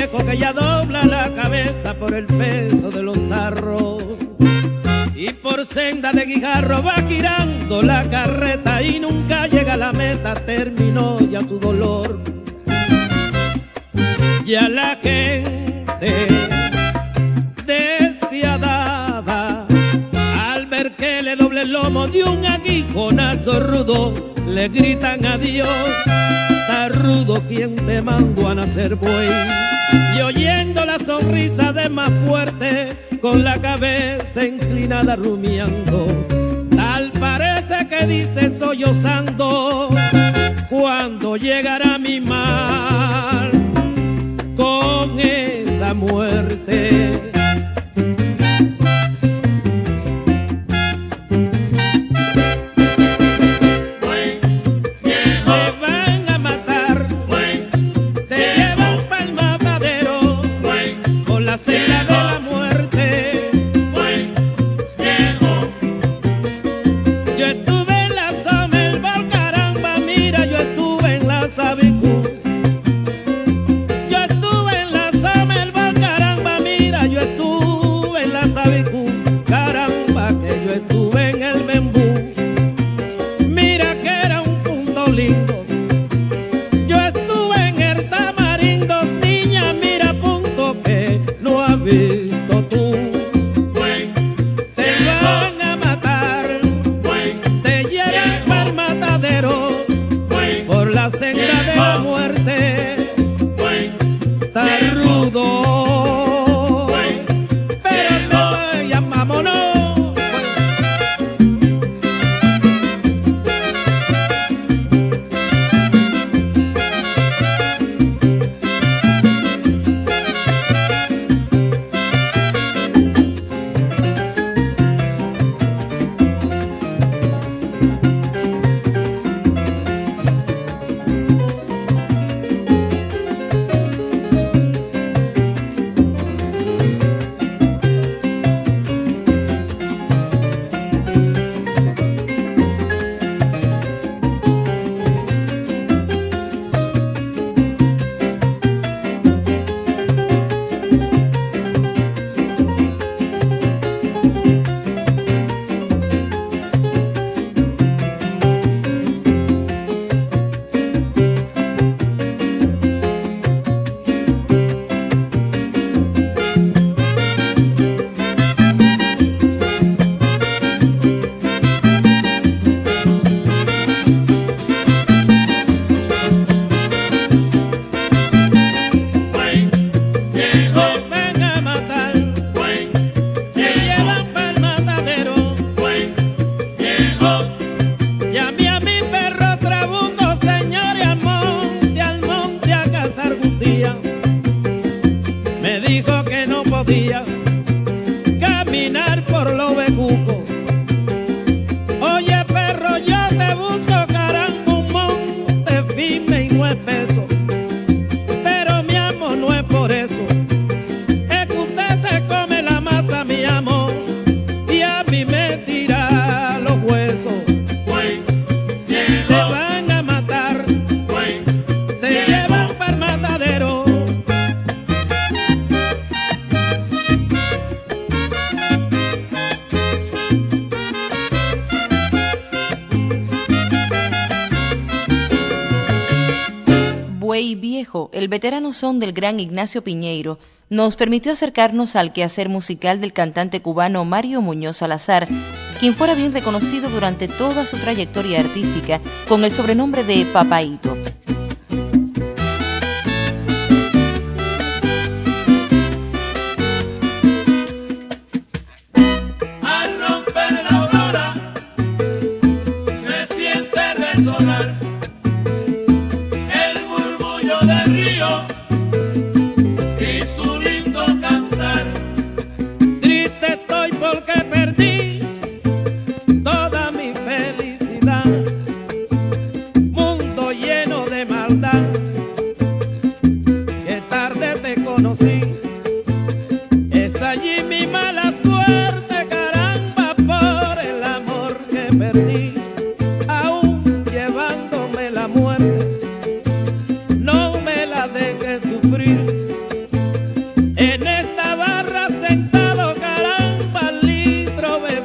viejo que ya dobla la cabeza por el peso de los tarros. Y por senda de guijarro va girando la carreta y nunca llega a la meta, terminó ya su dolor. Ya la gente lomo de un aguijonazo rudo, le gritan adiós está rudo quien te mandó a nacer buey. Y oyendo la sonrisa de más fuerte, con la cabeza inclinada rumiando, tal parece que dice sollozando, cuando llegará mi mal Está rudo, el veterano son del gran Ignacio Piñeiro, nos permitió acercarnos al quehacer musical del cantante cubano Mario Muñoz Salazar, quien fuera bien reconocido durante toda su trayectoria artística con el sobrenombre de Papaito.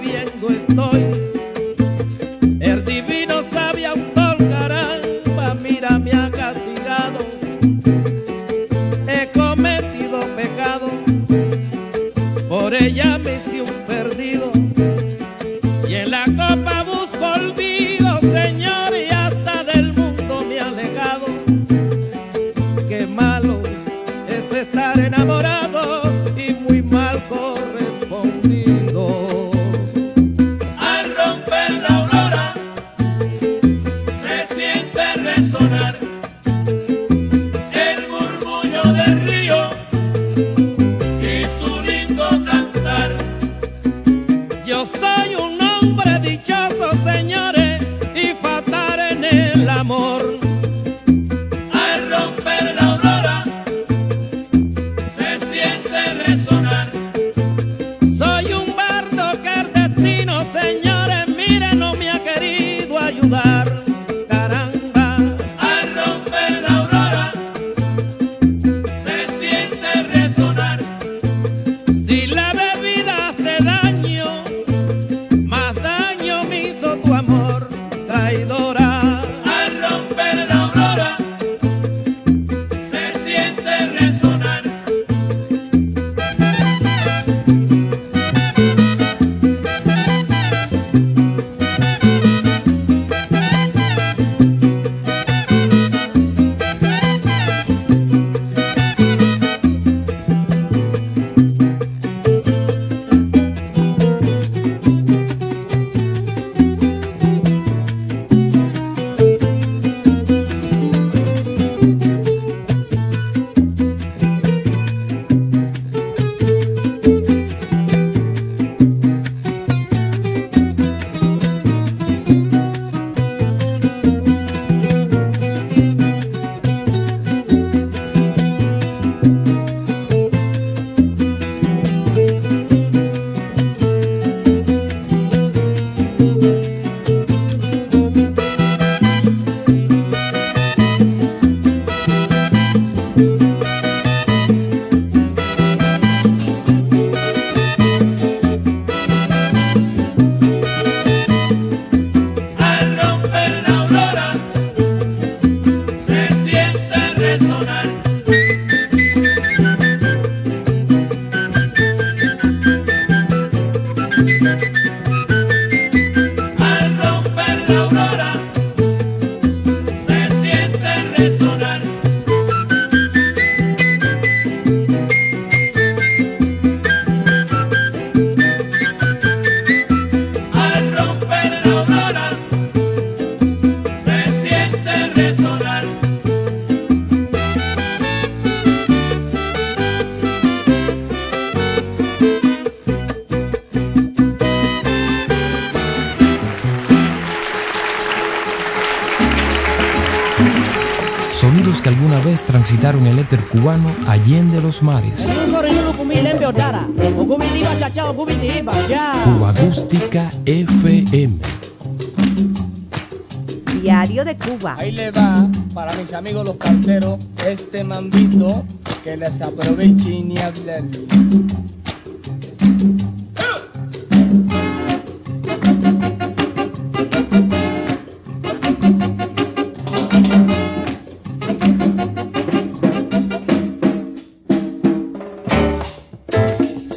bien no estoy. Transitaron el éter cubano allende los mares. Cuba Acústica FM. Diario de Cuba. Ahí le va para mis amigos los carteros este mambito que les aproveche ni hablar.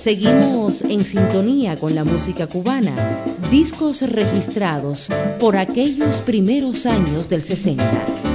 Seguimos en sintonía con la música cubana, discos registrados por aquellos primeros años del 60.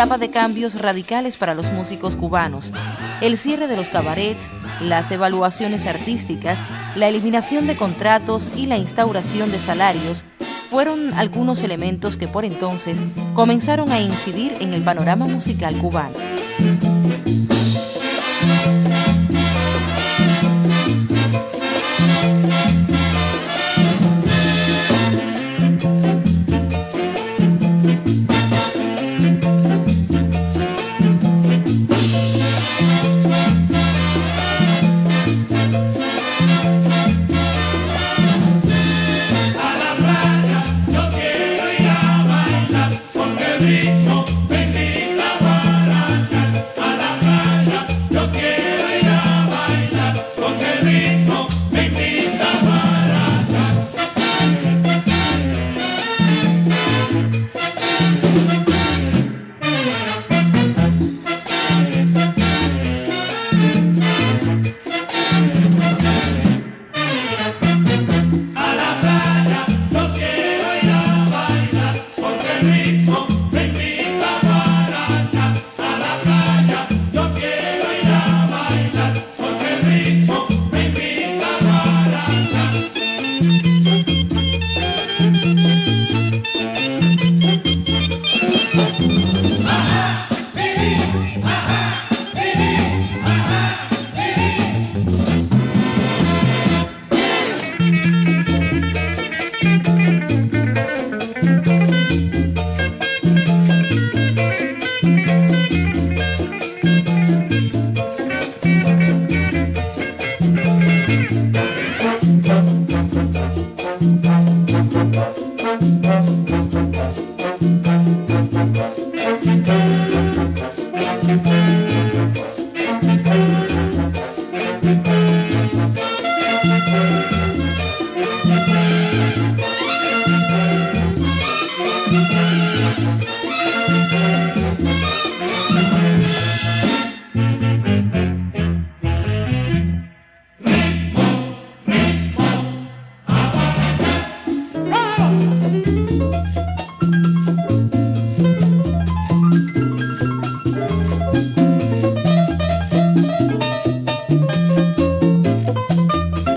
Etapa de cambios radicales para los músicos cubanos, el cierre de los cabarets, las evaluaciones artísticas, la eliminación de contratos y la instauración de salarios fueron algunos elementos que por entonces comenzaron a incidir en el panorama musical cubano.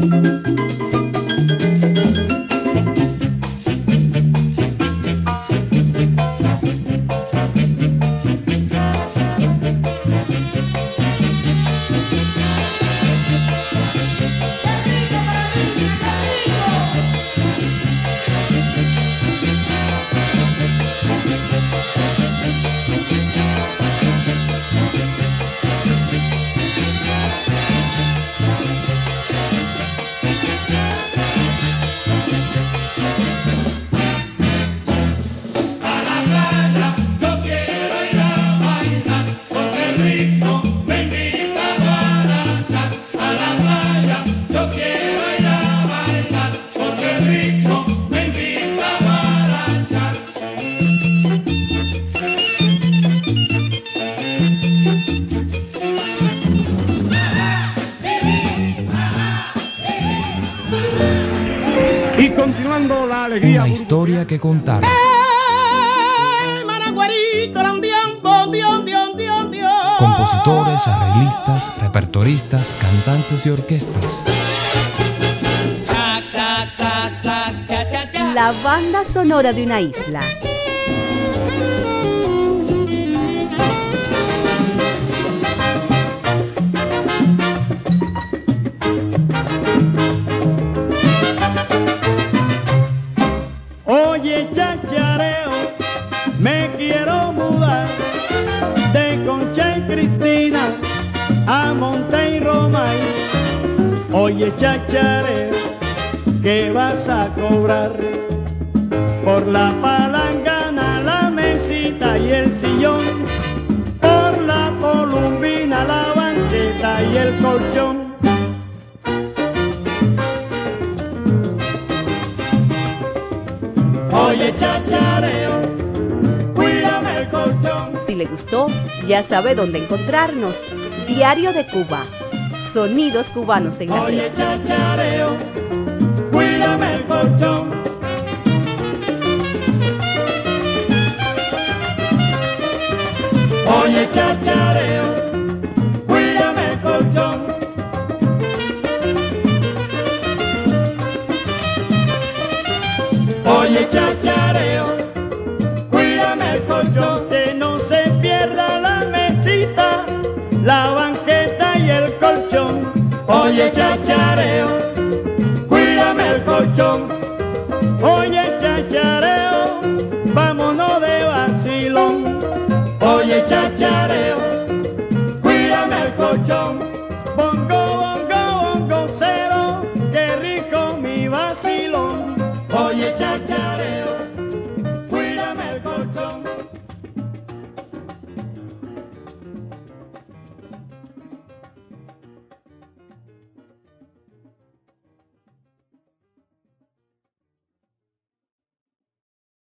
Una que contar. Compositores, arreglistas, repertoristas, cantantes y orquestas. La banda sonora de una isla. A Monte y Romay. Oye, chacharé, que vas a cobrar por la palangana, la mesita y el sillón, por la columbina, la banqueta y el colchón. Oye, chachareo si le gustó, ya sabe dónde encontrarnos. Diario de Cuba. Sonidos cubanos en la Oye, chachareo, cuídame el colchón. Oye, chachareo, la banqueta y el colchón. Oye, chachareo, cuídame el colchón